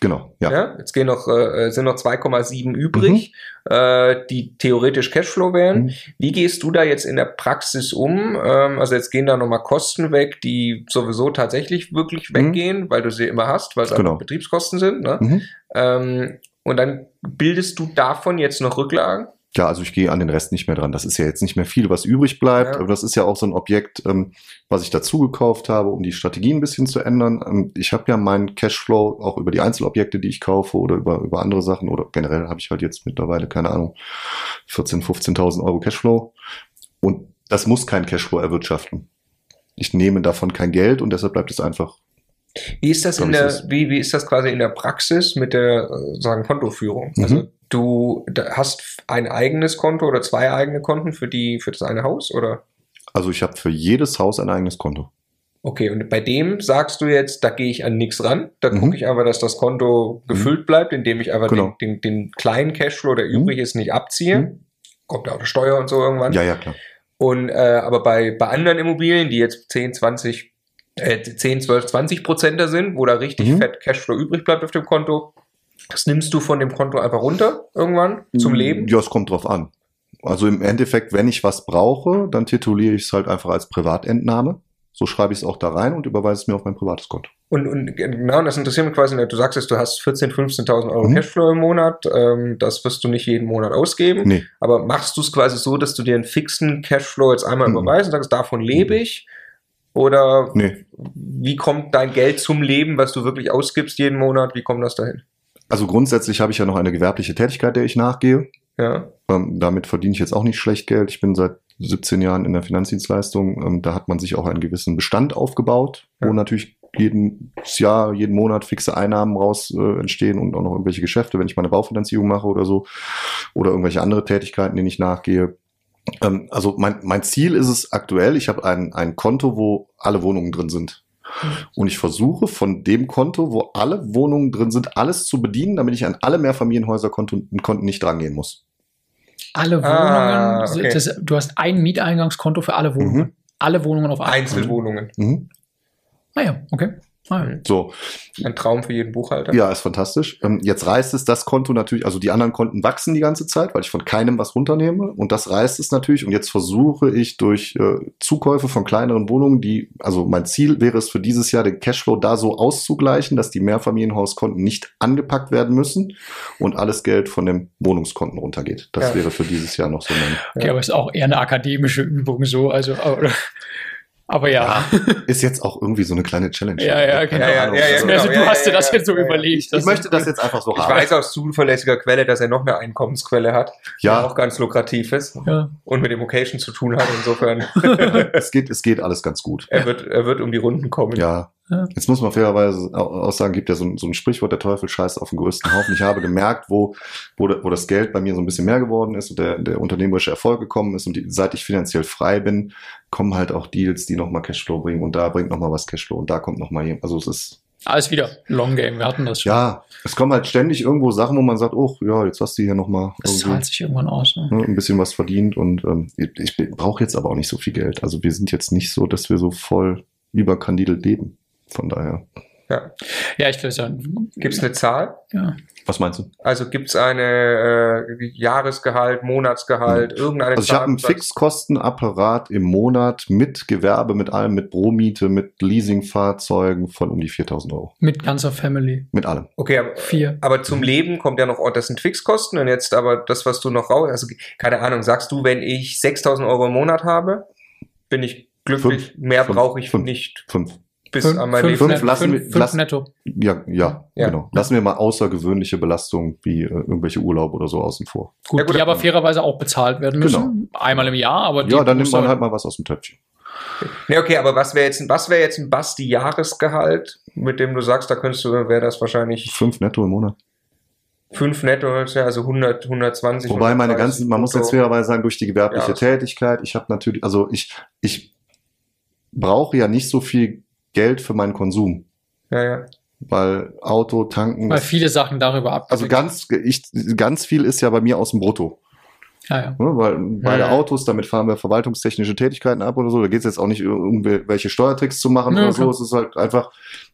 genau, ja. ja. jetzt gehen noch, äh, sind noch 2,7 übrig, äh, die theoretisch Cashflow wären. Mhm. Wie gehst du da jetzt in der Praxis um? Ähm, also jetzt gehen da nochmal Kosten weg, die sowieso tatsächlich wirklich Mhm. weggehen, weil du sie immer hast, weil es Genau. einfach Betriebskosten sind. Ne? Mhm. Ähm, und dann bildest du davon jetzt noch Rücklagen? Ja, also ich gehe an den Rest nicht mehr dran. Das ist ja jetzt nicht mehr viel, was übrig bleibt. Ja. Aber das ist ja auch so ein Objekt, ähm, was ich dazu gekauft habe, um die Strategie ein bisschen zu ändern. Ähm, ich habe ja meinen Cashflow auch über die Einzelobjekte, die ich kaufe oder über, über andere Sachen oder generell habe ich halt jetzt mittlerweile, keine Ahnung, 14.000, 15.000 Euro Cashflow. Und das muss kein Cashflow erwirtschaften. Ich nehme davon kein Geld und deshalb bleibt es einfach. Wie ist das in der, wie, wie ist das quasi in der Praxis mit der äh, sagen Kontoführung? Mhm. Also du da hast ein eigenes Konto oder zwei eigene Konten für die für das eine Haus oder? Also ich habe für jedes Haus ein eigenes Konto. Okay, und bei dem sagst du jetzt, da gehe ich an nichts ran. Da Mhm. gucke ich einfach, dass das Konto gefüllt bleibt, indem ich einfach Genau. den, den, den kleinen Cashflow, der übrig ist, nicht abziehe. Mhm. Kommt auch eine Steuer und so irgendwann. Ja, ja, klar. Und äh, aber bei, bei anderen Immobilien, die jetzt 10, 20, äh, 10, 12, 20 Prozenter sind, wo da richtig Mhm. fett Cashflow übrig bleibt auf dem Konto, das nimmst du von dem Konto einfach runter irgendwann zum Leben. Ja, es kommt drauf an. Also im Endeffekt, wenn ich was brauche, dann tituliere ich es halt einfach als Privatentnahme. So schreibe ich es auch da rein und überweise es mir auf mein privates Konto. Und, und genau, und das interessiert mich quasi, du sagst jetzt, du hast 14.000, 15.000 Euro Mhm. Cashflow im Monat, ähm, das wirst du nicht jeden Monat ausgeben. Nee, Aber machst du es quasi so, dass du dir einen fixen Cashflow jetzt einmal Mhm. überweist und sagst, davon lebe ich? Oder nee. wie kommt dein Geld zum Leben, was du wirklich ausgibst jeden Monat? Wie kommt das dahin? Also grundsätzlich habe ich ja noch eine gewerbliche Tätigkeit, der ich nachgehe. Ja. Ähm, damit verdiene ich jetzt auch nicht schlecht Geld. Ich bin seit 17 Jahren in der Finanzdienstleistung. Ähm, da hat man sich auch einen gewissen Bestand aufgebaut, Ja. wo natürlich jedes Jahr, jeden Monat fixe Einnahmen raus äh, entstehen und auch noch irgendwelche Geschäfte, wenn ich mal eine Baufinanzierung mache oder so oder irgendwelche andere Tätigkeiten, denen ich nachgehe. Ähm, also mein, mein Ziel ist es aktuell, ich habe ein, ein Konto, wo alle Wohnungen drin sind. Und ich versuche von dem Konto, wo alle Wohnungen drin sind, alles zu bedienen, damit ich an alle Mehrfamilienhäuserkonten Konten nicht drangehen muss. Alle Wohnungen, Ah, okay. das, du hast ein Mieteingangskonto für alle Wohnungen. Mhm. Alle Wohnungen auf einmal. Einzelwohnungen. Mhm. Ah ja, okay. Ah, ja. So, Ein Traum für jeden Buchhalter. ja, ist fantastisch. Ähm, jetzt reißt es das Konto natürlich, also die anderen Konten wachsen die ganze Zeit, weil ich von keinem was runternehme und das reißt es natürlich und jetzt versuche ich durch äh, Zukäufe von kleineren Wohnungen, die, also mein Ziel wäre es für dieses Jahr den Cashflow da so auszugleichen, dass die Mehrfamilienhauskonten nicht angepackt werden müssen und alles Geld von dem Wohnungskonten runtergeht. Das Ja. wäre für dieses Jahr noch so mein. Okay, aber ist auch eher eine akademische Übung so. Also, aber, aber ja. Ist jetzt auch irgendwie so eine kleine Challenge. Ja, ja, Keine genau. Ja, ja, ja, ja, Also, genau. also, du ja, hast dir ja, das ja, jetzt so ja, ja. überlegt. Ich möchte das jetzt einfach so Ich haben. weiß aus zuverlässiger Quelle, dass er noch eine Einkommensquelle hat, die Ja. auch ganz lukrativ ist Ja. und mit dem Location zu tun hat. Insofern, es geht, es geht alles ganz gut. er wird, er wird um die Runden kommen. Ja. Ja. Jetzt muss man fairerweise au- auch sagen, gibt ja so ein, so ein Sprichwort, der Teufel scheißt auf den größten Haufen. Ich habe gemerkt, wo, wo, wo das Geld bei mir so ein bisschen mehr geworden ist und der, der unternehmerische Erfolg gekommen ist und die, seit ich finanziell frei bin, kommen halt auch Deals, die nochmal Cashflow bringen und da bringt nochmal was Cashflow und da kommt nochmal jemand. Also es ist, Alles wieder Long Game. Wir hatten das schon. ja, es kommen halt ständig irgendwo Sachen, wo man sagt, oh, ja, jetzt hast du hier nochmal Das irgendwie zahlt sich irgendwann aus. Ne? ne, ein bisschen was verdient und ähm, ich, ich brauche jetzt aber auch nicht so viel Geld. Also wir sind jetzt nicht so, dass wir so voll überkandidelt leben. Von daher. Ja. Ja, ich glaube, ja, Gibt es eine Zahl? ja. Was meinst du? Also gibt es eine äh, Jahresgehalt, Monatsgehalt, irgendeine Also ich habe einen Zahl? Fixkostenapparat im Monat mit Gewerbe, mit allem, mit Pro-Miete, mit Leasingfahrzeugen von um die 4000 Euro. mit ganzer Family. Mit allem. Okay, aber, Vier. aber zum Leben kommt ja noch, oh, das sind Fixkosten und jetzt aber das, was du noch raus, also keine Ahnung, sagst du, wenn ich 6000 Euro im Monat habe, bin ich glücklich, Fünf. mehr brauche ich Fünf. nicht Fünf. Bis Fünf, an mein fünf, Leben. Fünf lassen fünf, wir- fünf lassen- netto. Ja, ja, Ja. genau. Lassen wir mal außergewöhnliche Belastungen wie äh, irgendwelche Urlaube oder so außen vor. Gut, Ja, gut, die aber fairerweise auch bezahlt werden müssen. Einmal im Jahr, aber die Ja, dann nimmt man halt mal was aus dem Töpfchen. Nee, okay, aber was wäre jetzt, ein- was wäre jetzt ein Basti-Jahresgehalt, mit dem du sagst, da könntest du, wäre das wahrscheinlich Fünf netto im Monat. fünf netto, also 100, 120. Wobei meine 130 ganzen, man muss jetzt fairerweise sagen, durch die gewerbliche Ja. Tätigkeit, ich habe natürlich, also ich, ich brauche ja nicht so viel Geld für meinen Konsum, Ja, ja. weil Auto, Tanken, weil viele Sachen darüber ab. also ganz, ich, ganz viel ist ja bei mir aus dem Brutto. ja, ja. Ne, weil beide Ja. Autos, damit fahren wir verwaltungstechnische Tätigkeiten ab oder so. Da geht es jetzt auch nicht, irgendwelche Steuertricks zu machen oder so. Es ist halt einfach,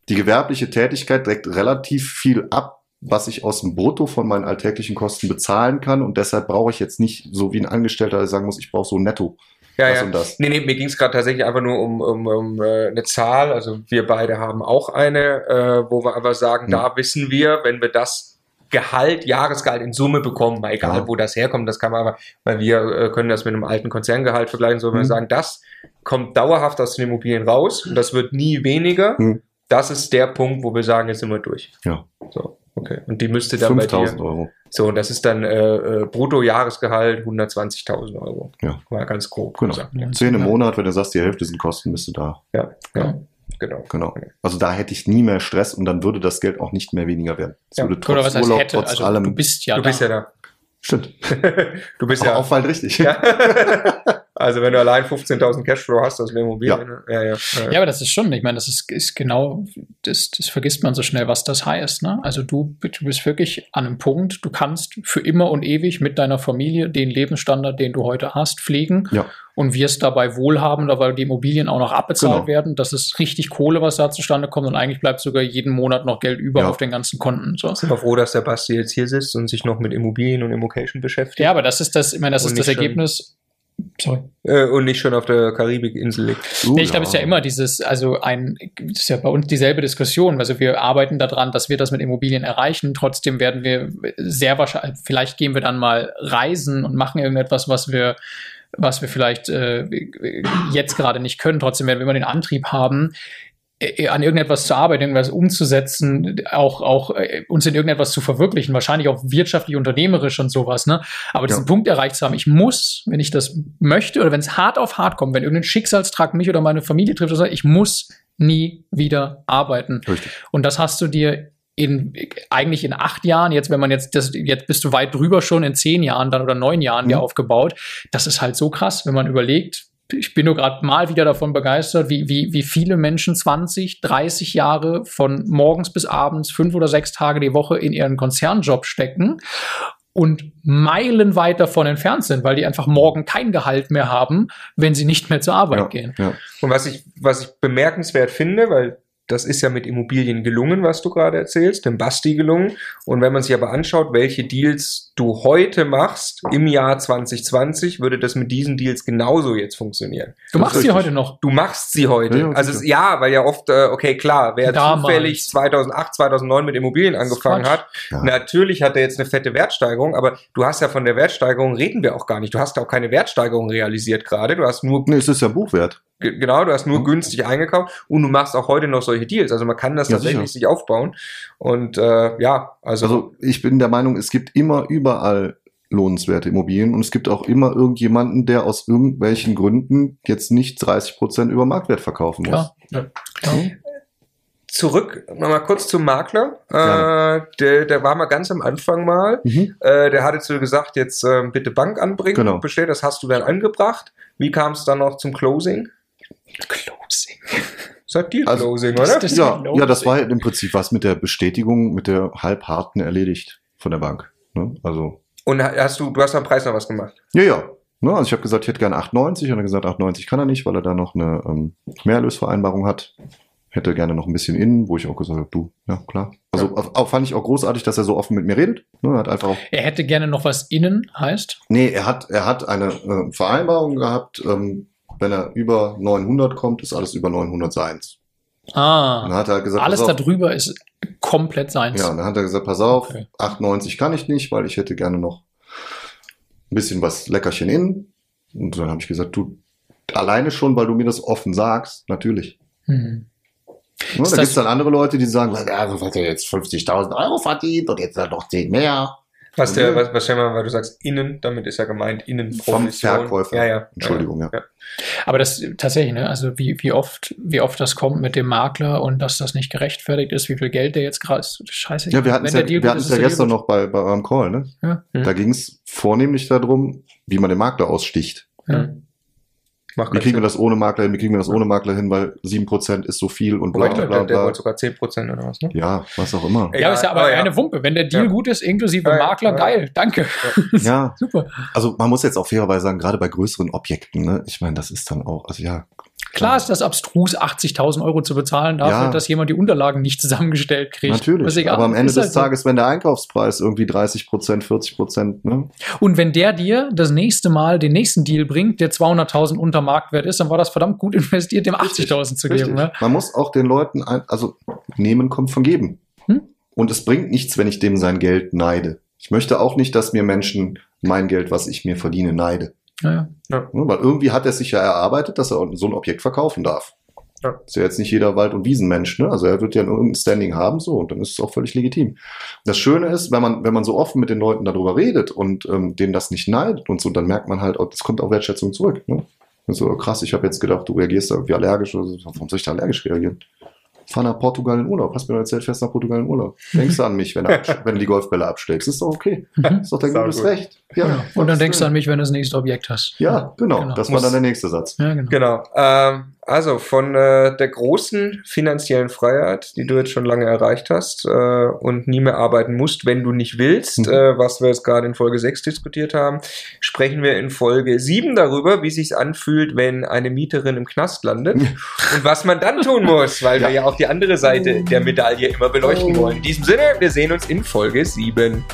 die gewerbliche Tätigkeit deckt relativ viel ab, was ich aus dem Brutto von meinen alltäglichen Kosten bezahlen kann. Und deshalb brauche ich jetzt nicht so wie ein Angestellter, der sagen muss, ich brauche so netto Ja, das ja. und das. Nee, nee, mir ging es gerade tatsächlich einfach nur um, um, um äh, eine Zahl. Also wir beide haben auch eine, äh, wo wir aber sagen, Hm. da wissen wir, wenn wir das Gehalt, Jahresgehalt in Summe bekommen, mal egal Ja. wo das herkommt, das kann man aber, weil wir äh, können das mit einem alten Konzerngehalt vergleichen, so wir Hm. sagen, das kommt dauerhaft aus den Immobilien raus und das wird nie weniger. Hm. Das ist der Punkt, wo wir sagen, jetzt sind wir durch. Ja. So, okay. Und die müsste dann bei dir. 5000 Euro. So, und das ist dann äh, äh, Brutto-Jahresgehalt 120.000 Euro. Ja. Mal ganz grob Genau. gesagt. Ja. Zehn im. Monat, wenn du sagst, die Hälfte sind Kosten, bist du da. Ja, ja, genau. Genau. Also da hätte ich nie mehr Stress und dann würde das Geld auch nicht mehr weniger werden. Es Ja. würde Oder trotz was heißt Urlaub, hätte? trotz Also allem. du bist ja Du da. bist ja da. Stimmt. du bist Aber ja. auffallend richtig. ja. also wenn du allein 15.000 Cashflow hast aus der Immobilie. ne? Ja, ja. ja. Ja, aber das ist schon, ich meine, das ist, ist genau, das, das vergisst man so schnell, was das heißt. Ne? Also du, du bist wirklich an einem Punkt, du kannst für immer und ewig mit deiner Familie den Lebensstandard, den du heute hast, pflegen Ja. und wirst dabei wohlhabender, weil die Immobilien auch noch abbezahlt Genau. werden. Das ist richtig Kohle, was da zustande kommt und eigentlich bleibt sogar jeden Monat noch Geld über Ja. auf den ganzen Konten. So. Sind wir froh, dass der Basti jetzt hier sitzt und sich noch mit Immobilien und Immocation beschäftigt. Ja, aber das ist das, ich meine, das Und ist das Ergebnis. Sorry. Äh, und nicht schon auf der Karibikinsel liegt. Uh, Nee, ich glaube, es ist ja immer dieses, also ein, das ist ja bei uns dieselbe Diskussion. Also wir arbeiten daran, dass wir das mit Immobilien erreichen. Trotzdem werden wir sehr wahrscheinlich, vielleicht gehen wir dann mal reisen und machen irgendetwas, was wir, was wir vielleicht äh, jetzt gerade nicht können. Trotzdem werden wir immer den Antrieb haben, äh, an irgendetwas zu arbeiten, irgendwas umzusetzen, auch, auch äh, uns in irgendetwas zu verwirklichen, wahrscheinlich auch wirtschaftlich, unternehmerisch und sowas, ne? Aber diesen Ja. Punkt erreicht zu haben, ich muss, wenn ich das möchte oder wenn es hart auf hart kommt, wenn irgendein Schicksalstrag mich oder meine Familie trifft, oder so, ich muss nie wieder arbeiten. Richtig. Und das hast du dir in, eigentlich in acht Jahren, jetzt, wenn man jetzt, das, jetzt bist du weit drüber schon, in zehn Jahren dann oder neun Jahren dir Mhm. aufgebaut. Das ist halt so krass, wenn man überlegt, ich bin nur gerade mal wieder davon begeistert, wie, wie, wie viele Menschen 20, 30 Jahre von morgens bis abends, fünf oder sechs Tage die Woche in ihren Konzernjob stecken und meilenweit davon entfernt sind, weil die einfach morgen kein Gehalt mehr haben, wenn sie nicht mehr zur Arbeit Ja, gehen. ja. Und was ich, was ich bemerkenswert finde, weil das ist ja mit Immobilien gelungen, was du gerade erzählst, dem Basti gelungen. Und wenn man sich aber anschaut, welche Deals du heute machst im Jahr 2020, würde das mit diesen Deals genauso jetzt funktionieren. Du Das machst sie heute noch. Du machst sie heute. Ja, also ja, weil ja oft, äh, okay, klar, wer Damals. zufällig 2008, 2009 mit Immobilien angefangen hat, Ja. natürlich hat er jetzt eine fette Wertsteigerung, aber du hast ja von der Wertsteigerung reden wir auch gar nicht. Du hast auch keine Wertsteigerung realisiert gerade. Du hast nur Nee, es ist ja Buchwert. Ge- Genau, du hast nur Mhm. günstig eingekauft und du machst auch heute noch solche Deals. Also man kann das Ja, tatsächlich sicher. sich aufbauen. Und äh, ja, also, Also ich bin der Meinung, es gibt immer überall lohnenswerte Immobilien und es gibt auch immer irgendjemanden, der aus irgendwelchen Gründen jetzt nicht 30 Prozent über Marktwert verkaufen muss. Klar. Ja. zurück nochmal kurz zum Makler. Äh, der, der war mal ganz am Anfang mal. Mhm. Äh, der hatte zu dir gesagt, jetzt äh, bitte Bank anbringen. Genau. Bestellt, das hast du dann angebracht. Wie kam es dann noch zum Closing? Closing. Das hat Deal Also, Closing, das- oder? das- Ja, Closing. ja, das war halt im Prinzip was mit der Bestätigung, mit der halbharten erledigt von der Bank. Ne? Also, Und ha- hast du, du hast am Preis noch was gemacht. ja, ja. Ne? Also ich habe gesagt, ich hätte gerne 8,90 und er hat gesagt, 8,90 kann er nicht, weil er da noch eine ähm, Mehrerlösvereinbarung hat. hätte gerne noch ein bisschen innen, wo ich auch gesagt habe, du, ja klar. Also auch, fand ich auch großartig, dass er so offen mit mir redet. Ne, hat einfach auch, Er hätte gerne noch was innen, heißt? nee, er hat, er hat eine äh, Vereinbarung gehabt, ähm, wenn er über 900 kommt, ist alles über 900 seins. Und dann Ah, hat er halt gesagt, alles darüber ist komplett seins. Ja, dann hat er gesagt, pass auf, Okay. 98 kann ich nicht, weil ich hätte gerne noch ein bisschen was Leckerchen innen. Und dann habe ich gesagt, du, alleine schon, weil du mir das offen sagst, natürlich. Hm. Ne, Ist da das- gibt's dann andere Leute, die sagen, ja, so hat er jetzt 50.000 Euro verdient und jetzt hat er noch 10 mehr. Was, der, was, was mal, weil du sagst innen, damit ist ja gemeint innen Vom Verkäufer. Ja, ja. Entschuldigung, ja. ja. Aber das tatsächlich, ne? Also wie, wie oft, wie oft das kommt mit dem Makler und dass das nicht gerechtfertigt ist, wie viel Geld der jetzt gerade ist. Scheiße. Ja, wir hatten es Wenn ja, der Deal wir ist, ja gestern noch bei, bei eurem Call, ne? Ja. Mhm. Da ging es vornehmlich darum, wie man den Makler aussticht. Mhm. Macht Wie kriegen wir Sinn. das ohne Makler hin? Wie kriegen wir das ohne Makler hin? Weil 7% ist so viel und bla ich bla glaube, der, der bla. wollte sogar 10% oder was, ne? Ja, was auch immer. Ey, Ja, ist ja aber ja. eine Wumpe. Wenn der Deal Ja. gut ist, inklusive Ja, ja, Makler, ja. geil, danke. Ja, Super. also man muss jetzt auch fairerweise sagen, gerade bei größeren Objekten, ne? Ich meine, das ist dann auch, also ja. Klar ist das abstrus, 80.000 Euro zu bezahlen dafür, Ja. dass jemand die Unterlagen nicht zusammengestellt kriegt. Natürlich. Aber am Ende des halt. Tages, wenn der Einkaufspreis irgendwie 30 Prozent, 40 Prozent, ne? Und wenn der dir das nächste Mal den nächsten Deal bringt, der 200.000 unter Marktwert ist, dann war das verdammt gut investiert, dem 80.000 zu geben. Ne? Man muss auch den Leuten, ein, also nehmen kommt von geben. Hm? Und es bringt nichts, wenn ich dem sein Geld neide. Ich möchte auch nicht, dass mir Menschen mein Geld, was ich mir verdiene, neide. Ja. Ne? Weil irgendwie hat er sich ja erarbeitet, dass er so ein Objekt verkaufen darf. Ja. Ist ja jetzt nicht jeder Wald- und Wiesenmensch, ne? Also er wird ja irgendein Standing haben, so, und dann ist es auch völlig legitim. Das Schöne ist, wenn man, wenn man so offen mit den Leuten darüber redet und ähm, denen das nicht neidet und so, dann merkt man halt, oh, es kommt auch Wertschätzung zurück. Ne? So, krass, ich habe jetzt gedacht, du reagierst da irgendwie allergisch oder so. Warum soll ich da allergisch reagieren? Fahr nach Portugal in Urlaub. Hast mir erzählt, fährst nach Portugal in Urlaub. Denkst du an mich, wenn, du wenn du die Golfbälle abschlägst. Ist doch okay. Ist doch dein Sau gutes gut. Recht. Ja, Ja. Und dann denkst du an mich, wenn du das nächste Objekt hast. Ja, genau. Genau. Das war dann der nächste Satz. Ja, genau. Genau. Ähm, also von äh, der großen finanziellen Freiheit, die du jetzt schon lange erreicht hast äh, und nie mehr arbeiten musst, wenn du nicht willst, Mhm. äh, was wir jetzt gerade in Folge 6 diskutiert haben, sprechen wir in Folge 7 darüber, wie sich's anfühlt, wenn eine Mieterin im Knast landet und was man dann tun muss, weil wir ja auch die andere Seite der Medaille immer beleuchten wollen. In diesem Sinne, wir sehen uns in Folge 7.